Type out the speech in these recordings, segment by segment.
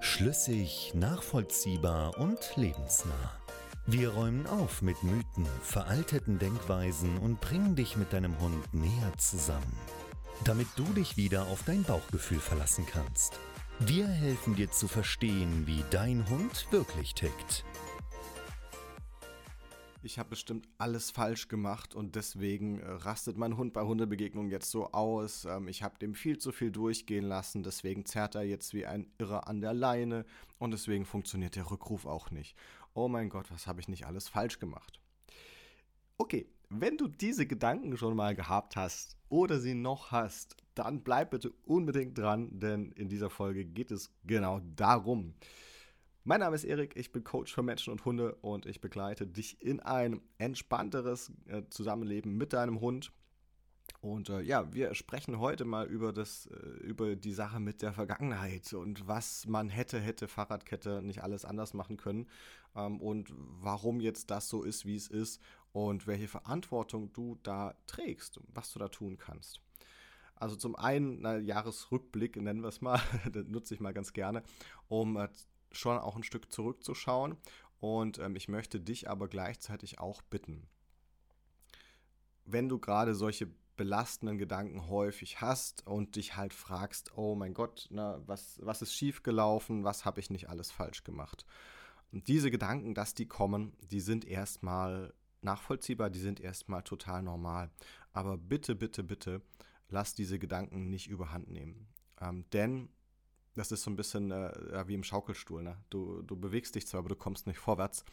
Schlüssig, nachvollziehbar und lebensnah. Wir räumen auf mit Mythen, veralteten Denkweisen und bringen dich mit deinem Hund näher zusammen, damit du dich wieder auf dein Bauchgefühl verlassen kannst. Wir helfen dir zu verstehen, wie dein Hund wirklich tickt ich habe bestimmt alles falsch gemacht und deswegen äh, rastet mein Hund bei Hundebegegnungen jetzt so aus. Ähm, ich habe dem viel zu viel durchgehen lassen, deswegen zerrt er jetzt wie ein Irrer an der Leine und deswegen funktioniert der Rückruf auch nicht. Oh mein Gott, was habe ich nicht alles falsch gemacht? Okay, wenn du diese Gedanken schon mal gehabt hast oder sie noch hast, dann bleib bitte unbedingt dran, denn in dieser Folge geht es genau darum. Mein Name ist Erik, ich bin Coach für Menschen und Hunde und ich begleite dich in ein entspannteres äh, Zusammenleben mit deinem Hund. Und äh, ja, wir sprechen heute mal über das, äh, über die Sache mit der Vergangenheit und was man hätte, hätte Fahrradkette nicht alles anders machen können ähm, und warum jetzt das so ist, wie es ist und welche Verantwortung du da trägst, was du da tun kannst. Also zum einen, na, Jahresrückblick nennen wir es mal, das nutze ich mal ganz gerne, um äh, schon auch ein Stück zurückzuschauen. Und ähm, ich möchte dich aber gleichzeitig auch bitten, wenn du gerade solche belastenden Gedanken häufig hast und dich halt fragst, oh mein Gott, na, was, was ist schiefgelaufen, was habe ich nicht alles falsch gemacht. Und diese Gedanken, dass die kommen, die sind erstmal nachvollziehbar, die sind erstmal total normal. Aber bitte, bitte, bitte, lass diese Gedanken nicht überhand nehmen. Ähm, denn das ist so ein bisschen äh, wie im Schaukelstuhl. Ne? Du, du bewegst dich zwar, aber du kommst nicht vorwärts.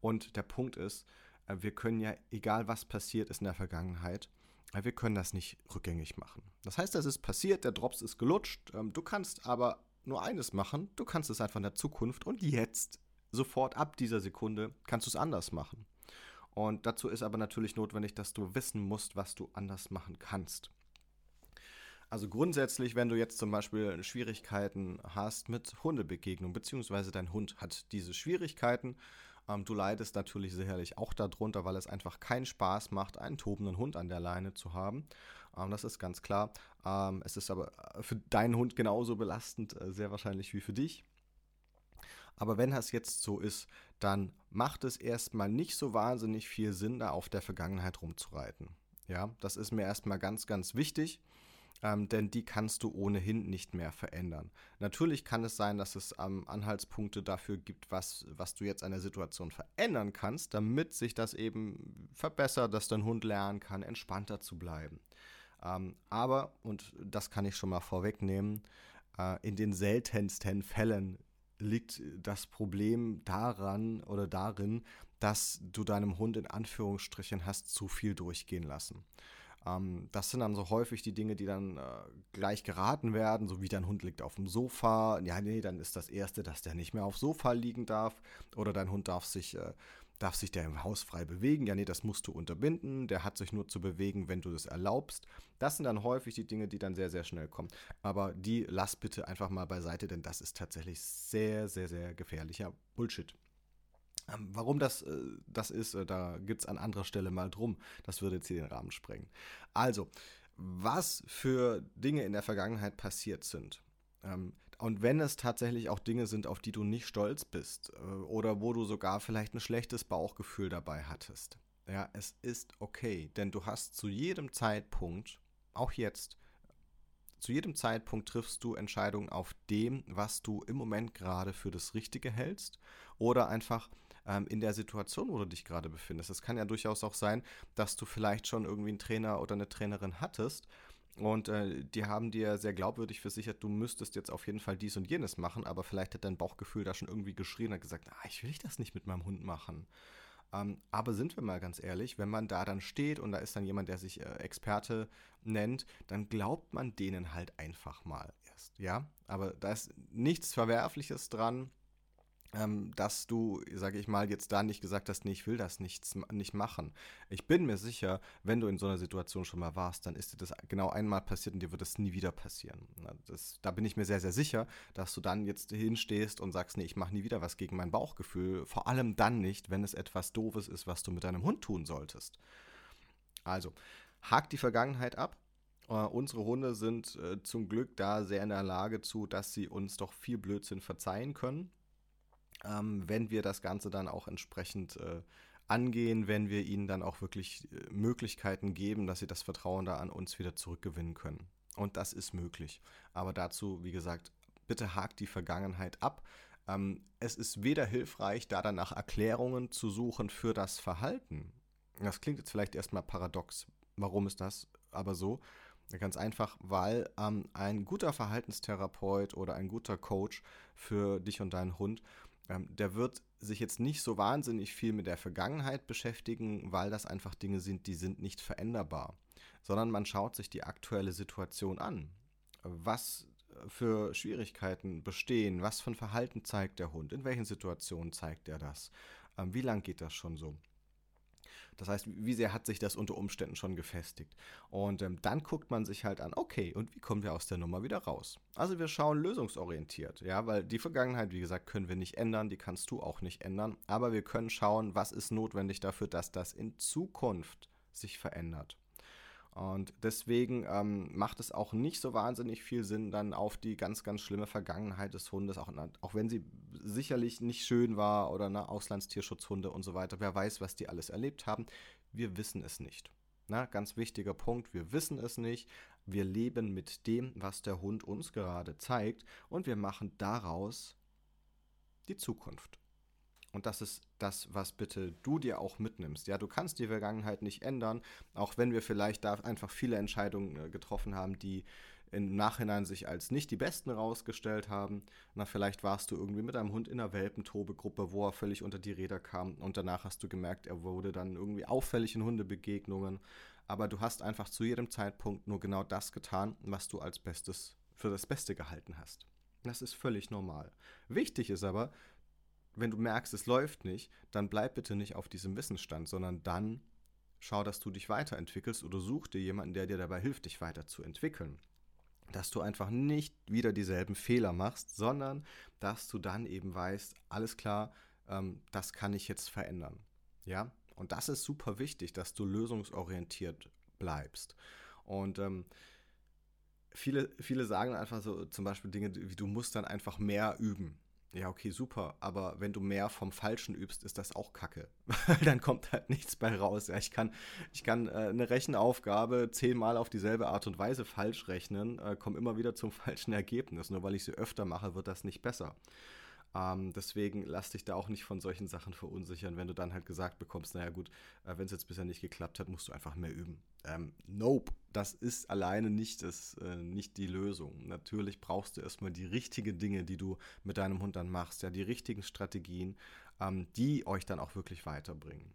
Und der Punkt ist, äh, wir können ja, egal was passiert ist in der Vergangenheit, äh, wir können das nicht rückgängig machen. Das heißt, das ist passiert, der Drops ist gelutscht. Ähm, du kannst aber nur eines machen, du kannst es einfach in der Zukunft und jetzt, sofort ab dieser Sekunde, kannst du es anders machen. Und dazu ist aber natürlich notwendig, dass du wissen musst, was du anders machen kannst. Also grundsätzlich, wenn du jetzt zum Beispiel Schwierigkeiten hast mit Hundebegegnung, beziehungsweise dein Hund hat diese Schwierigkeiten, ähm, du leidest natürlich sicherlich auch darunter, weil es einfach keinen Spaß macht, einen tobenden Hund an der Leine zu haben. Ähm, das ist ganz klar. Ähm, es ist aber für deinen Hund genauso belastend, äh, sehr wahrscheinlich wie für dich. Aber wenn das jetzt so ist, dann macht es erstmal nicht so wahnsinnig viel Sinn, da auf der Vergangenheit rumzureiten. Ja, das ist mir erstmal ganz, ganz wichtig ähm, denn die kannst du ohnehin nicht mehr verändern. Natürlich kann es sein, dass es ähm, Anhaltspunkte dafür gibt, was, was du jetzt an der Situation verändern kannst, damit sich das eben verbessert, dass dein Hund lernen kann, entspannter zu bleiben. Ähm, aber, und das kann ich schon mal vorwegnehmen, äh, in den seltensten Fällen liegt das Problem daran oder darin, dass du deinem Hund in Anführungsstrichen hast zu viel durchgehen lassen. Ähm, das sind dann so häufig die Dinge, die dann äh, gleich geraten werden, so wie dein Hund liegt auf dem Sofa. Ja, nee, dann ist das Erste, dass der nicht mehr aufs Sofa liegen darf. Oder dein Hund darf sich, äh, darf sich der im Haus frei bewegen. Ja, nee, das musst du unterbinden. Der hat sich nur zu bewegen, wenn du das erlaubst. Das sind dann häufig die Dinge, die dann sehr, sehr schnell kommen. Aber die lass bitte einfach mal beiseite, denn das ist tatsächlich sehr, sehr, sehr gefährlicher Bullshit. Ähm, warum das, äh, das ist, äh, da gibt es an anderer Stelle mal drum. Das würde jetzt hier den Rahmen sprengen. Also, was für Dinge in der Vergangenheit passiert sind. Ähm, und wenn es tatsächlich auch Dinge sind, auf die du nicht stolz bist äh, oder wo du sogar vielleicht ein schlechtes Bauchgefühl dabei hattest. Ja, es ist okay, denn du hast zu jedem Zeitpunkt, auch jetzt, zu jedem Zeitpunkt triffst du Entscheidungen auf dem, was du im Moment gerade für das Richtige hältst oder einfach ähm, in der Situation, wo du dich gerade befindest. Es kann ja durchaus auch sein, dass du vielleicht schon irgendwie einen Trainer oder eine Trainerin hattest und äh, die haben dir sehr glaubwürdig versichert, du müsstest jetzt auf jeden Fall dies und jenes machen, aber vielleicht hat dein Bauchgefühl da schon irgendwie geschrien und gesagt, ah, ich will das nicht mit meinem Hund machen. Ähm, aber sind wir mal ganz ehrlich, wenn man da dann steht und da ist dann jemand, der sich äh, Experte nennt, dann glaubt man denen halt einfach mal erst, ja. Aber da ist nichts Verwerfliches dran ähm, dass du, sage ich mal, jetzt da nicht gesagt hast, nee, ich will das nicht, nicht machen. Ich bin mir sicher, wenn du in so einer Situation schon mal warst, dann ist dir das genau einmal passiert und dir wird das nie wieder passieren. Das, da bin ich mir sehr, sehr sicher, dass du dann jetzt hinstehst und sagst, nee, ich mache nie wieder was gegen mein Bauchgefühl. Vor allem dann nicht, wenn es etwas Doofes ist, was du mit deinem Hund tun solltest. Also, hakt die Vergangenheit ab. Uh, unsere Hunde sind äh, zum Glück da sehr in der Lage zu, dass sie uns doch viel Blödsinn verzeihen können ähm, wenn wir das Ganze dann auch entsprechend äh, angehen, wenn wir ihnen dann auch wirklich äh, Möglichkeiten geben, dass sie das Vertrauen da an uns wieder zurückgewinnen können. Und das ist möglich. Aber dazu, wie gesagt, bitte hakt die Vergangenheit ab. Ähm, es ist weder hilfreich, da dann nach Erklärungen zu suchen für das Verhalten. Das klingt jetzt vielleicht erstmal paradox. Warum ist das aber so? Ganz einfach, weil ähm, ein guter Verhaltenstherapeut oder ein guter Coach für dich und deinen Hund der wird sich jetzt nicht so wahnsinnig viel mit der Vergangenheit beschäftigen, weil das einfach Dinge sind, die sind nicht veränderbar, sondern man schaut sich die aktuelle Situation an. Was für Schwierigkeiten bestehen, was für ein Verhalten zeigt der Hund, in welchen Situationen zeigt er das, ähm, wie lang geht das schon so. Das heißt, wie sehr hat sich das unter Umständen schon gefestigt? Und ähm, dann guckt man sich halt an, okay, und wie kommen wir aus der Nummer wieder raus? Also wir schauen lösungsorientiert, ja, weil die Vergangenheit, wie gesagt, können wir nicht ändern, die kannst du auch nicht ändern, aber wir können schauen, was ist notwendig dafür, dass das in Zukunft sich verändert. Und deswegen ähm, macht es auch nicht so wahnsinnig viel Sinn, dann auf die ganz, ganz schlimme Vergangenheit des Hundes, auch, auch wenn sie sicherlich nicht schön war oder ne, Auslandstierschutzhunde und so weiter. Wer weiß, was die alles erlebt haben. Wir wissen es nicht. Na, ganz wichtiger Punkt, wir wissen es nicht. Wir leben mit dem, was der Hund uns gerade zeigt und wir machen daraus die Zukunft. Und das ist das, was bitte du dir auch mitnimmst. Ja, du kannst die Vergangenheit nicht ändern, auch wenn wir vielleicht da einfach viele Entscheidungen äh, getroffen haben, die im Nachhinein sich als nicht die besten rausgestellt haben. Na, vielleicht warst du irgendwie mit einem Hund in einer Welpentobegruppe, wo er völlig unter die Räder kam und danach hast du gemerkt, er wurde dann irgendwie auffällig in Hundebegegnungen. Aber du hast einfach zu jedem Zeitpunkt nur genau das getan, was du als Bestes für das Beste gehalten hast. Das ist völlig normal. Wichtig ist aber, wenn du merkst, es läuft nicht, dann bleib bitte nicht auf diesem Wissensstand, sondern dann schau, dass du dich weiterentwickelst oder such dir jemanden, der dir dabei hilft, dich weiterzuentwickeln. Dass du einfach nicht wieder dieselben Fehler machst, sondern dass du dann eben weißt, alles klar, ähm, das kann ich jetzt verändern. Ja, und das ist super wichtig, dass du lösungsorientiert bleibst. Und ähm, viele, viele sagen einfach so zum Beispiel Dinge wie du musst dann einfach mehr üben. Ja, okay, super. Aber wenn du mehr vom Falschen übst, ist das auch Kacke. dann kommt halt nichts bei raus. Ja, ich kann, ich kann äh, eine Rechenaufgabe zehnmal auf dieselbe Art und Weise falsch rechnen, äh, komme immer wieder zum falschen Ergebnis. Nur weil ich sie öfter mache, wird das nicht besser. Ähm, deswegen lass dich da auch nicht von solchen Sachen verunsichern, wenn du dann halt gesagt bekommst, naja gut, äh, wenn es jetzt bisher nicht geklappt hat, musst du einfach mehr üben. Ähm, nope, das ist alleine nicht, das, äh, nicht die Lösung. Natürlich brauchst du erstmal die richtigen Dinge, die du mit deinem Hund dann machst, ja, die richtigen Strategien, ähm, die euch dann auch wirklich weiterbringen.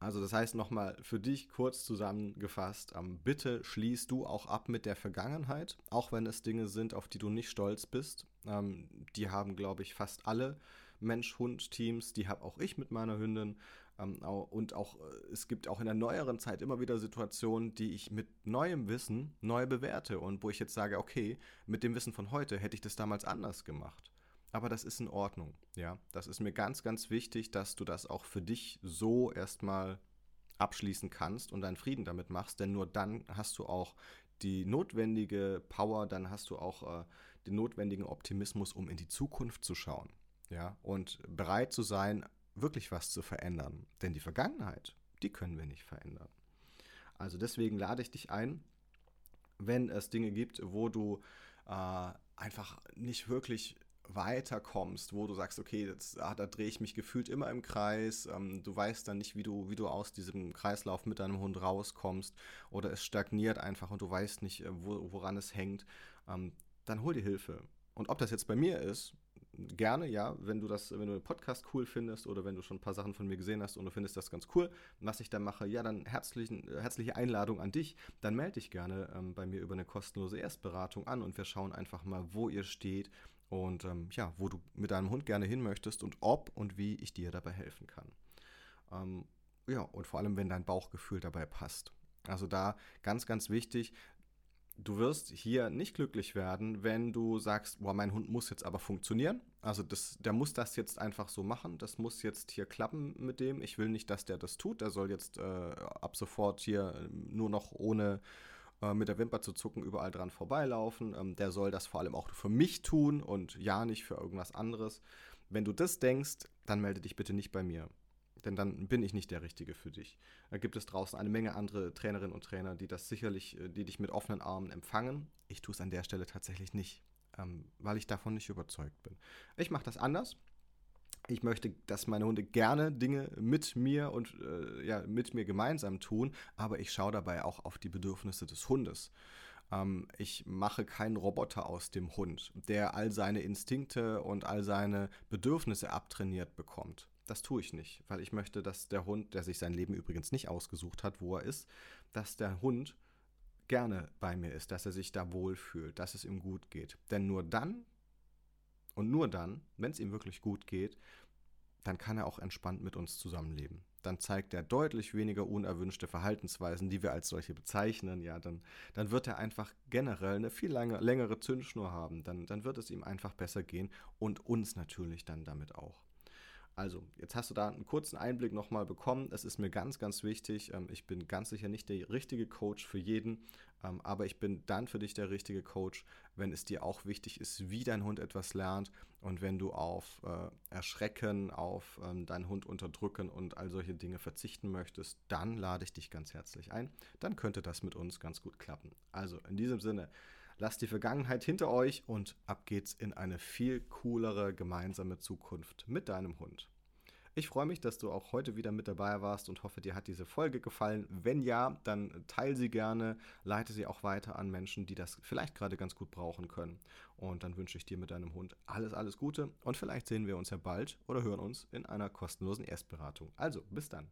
Also das heißt nochmal für dich kurz zusammengefasst, ähm, bitte schließ du auch ab mit der Vergangenheit, auch wenn es Dinge sind, auf die du nicht stolz bist. Ähm, die haben, glaube ich, fast alle Mensch-Hund-Teams, die habe auch ich mit meiner Hündin. Ähm, und auch äh, es gibt auch in der neueren Zeit immer wieder Situationen, die ich mit neuem Wissen neu bewerte und wo ich jetzt sage, okay, mit dem Wissen von heute hätte ich das damals anders gemacht. Aber das ist in Ordnung, ja. Das ist mir ganz, ganz wichtig, dass du das auch für dich so erstmal abschließen kannst und deinen Frieden damit machst, denn nur dann hast du auch die notwendige Power, dann hast du auch äh, den notwendigen Optimismus, um in die Zukunft zu schauen, ja, und bereit zu sein, wirklich was zu verändern. Denn die Vergangenheit, die können wir nicht verändern. Also deswegen lade ich dich ein, wenn es Dinge gibt, wo du äh, einfach nicht wirklich weiterkommst, wo du sagst, okay, jetzt, ah, da drehe ich mich gefühlt immer im Kreis, ähm, du weißt dann nicht, wie du, wie du aus diesem Kreislauf mit deinem Hund rauskommst oder es stagniert einfach und du weißt nicht, äh, wo, woran es hängt, ähm, dann hol dir Hilfe. Und ob das jetzt bei mir ist, gerne, ja, wenn du das, wenn du den Podcast cool findest oder wenn du schon ein paar Sachen von mir gesehen hast und du findest das ganz cool, was ich da mache, ja, dann herzlichen, herzliche Einladung an dich. Dann melde dich gerne ähm, bei mir über eine kostenlose Erstberatung an und wir schauen einfach mal, wo ihr steht und ähm, ja, wo du mit deinem Hund gerne hin möchtest und ob und wie ich dir dabei helfen kann. Ähm, ja, und vor allem, wenn dein Bauchgefühl dabei passt. Also da ganz, ganz wichtig, du wirst hier nicht glücklich werden, wenn du sagst, boah, mein Hund muss jetzt aber funktionieren. Also das, der muss das jetzt einfach so machen. Das muss jetzt hier klappen mit dem. Ich will nicht, dass der das tut. Der soll jetzt äh, ab sofort hier nur noch ohne äh, mit der Wimper zu zucken überall dran vorbeilaufen. Ähm, der soll das vor allem auch für mich tun und ja nicht für irgendwas anderes. Wenn du das denkst, dann melde dich bitte nicht bei mir denn dann bin ich nicht der Richtige für dich. Da gibt es draußen eine Menge andere Trainerinnen und Trainer, die das sicherlich, äh, die dich mit offenen Armen empfangen. Ich tue es an der Stelle tatsächlich nicht, ähm, weil ich davon nicht überzeugt bin. Ich mache das anders. Ich möchte, dass meine Hunde gerne Dinge mit mir und äh, ja, mit mir gemeinsam tun, aber ich schaue dabei auch auf die Bedürfnisse des Hundes ähm, ich mache keinen Roboter aus dem Hund, der all seine Instinkte und all seine Bedürfnisse abtrainiert bekommt. Das tue ich nicht, weil ich möchte, dass der Hund, der sich sein Leben übrigens nicht ausgesucht hat, wo er ist, dass der Hund gerne bei mir ist, dass er sich da wohlfühlt, dass es ihm gut geht. Denn nur dann und nur dann, wenn es ihm wirklich gut geht, dann kann er auch entspannt mit uns zusammenleben. Dann zeigt er deutlich weniger unerwünschte Verhaltensweisen, die wir als solche bezeichnen. Ja, dann, dann wird er einfach generell eine viel lange, längere Zündschnur haben. Dann, dann wird es ihm einfach besser gehen und uns natürlich dann damit auch. Also, jetzt hast du da einen kurzen Einblick nochmal bekommen. Es ist mir ganz, ganz wichtig. Ähm, ich bin ganz sicher nicht der richtige Coach für jeden, ähm, aber ich bin dann für dich der richtige Coach, wenn es dir auch wichtig ist, wie dein Hund etwas lernt und wenn du auf äh, Erschrecken, auf ähm, deinen Hund unterdrücken und all solche Dinge verzichten möchtest, dann lade ich dich ganz herzlich ein. Dann könnte das mit uns ganz gut klappen. Also, in diesem Sinne. Lasst die Vergangenheit hinter euch und ab geht's in eine viel coolere gemeinsame Zukunft mit deinem Hund. Ich freue mich, dass du auch heute wieder mit dabei warst und hoffe, dir hat diese Folge gefallen. Wenn ja, dann teile sie gerne, leite sie auch weiter an Menschen, die das vielleicht gerade ganz gut brauchen können. Und dann wünsche ich dir mit deinem Hund alles, alles Gute und vielleicht sehen wir uns ja bald oder hören uns in einer kostenlosen Erstberatung. Also, bis dann.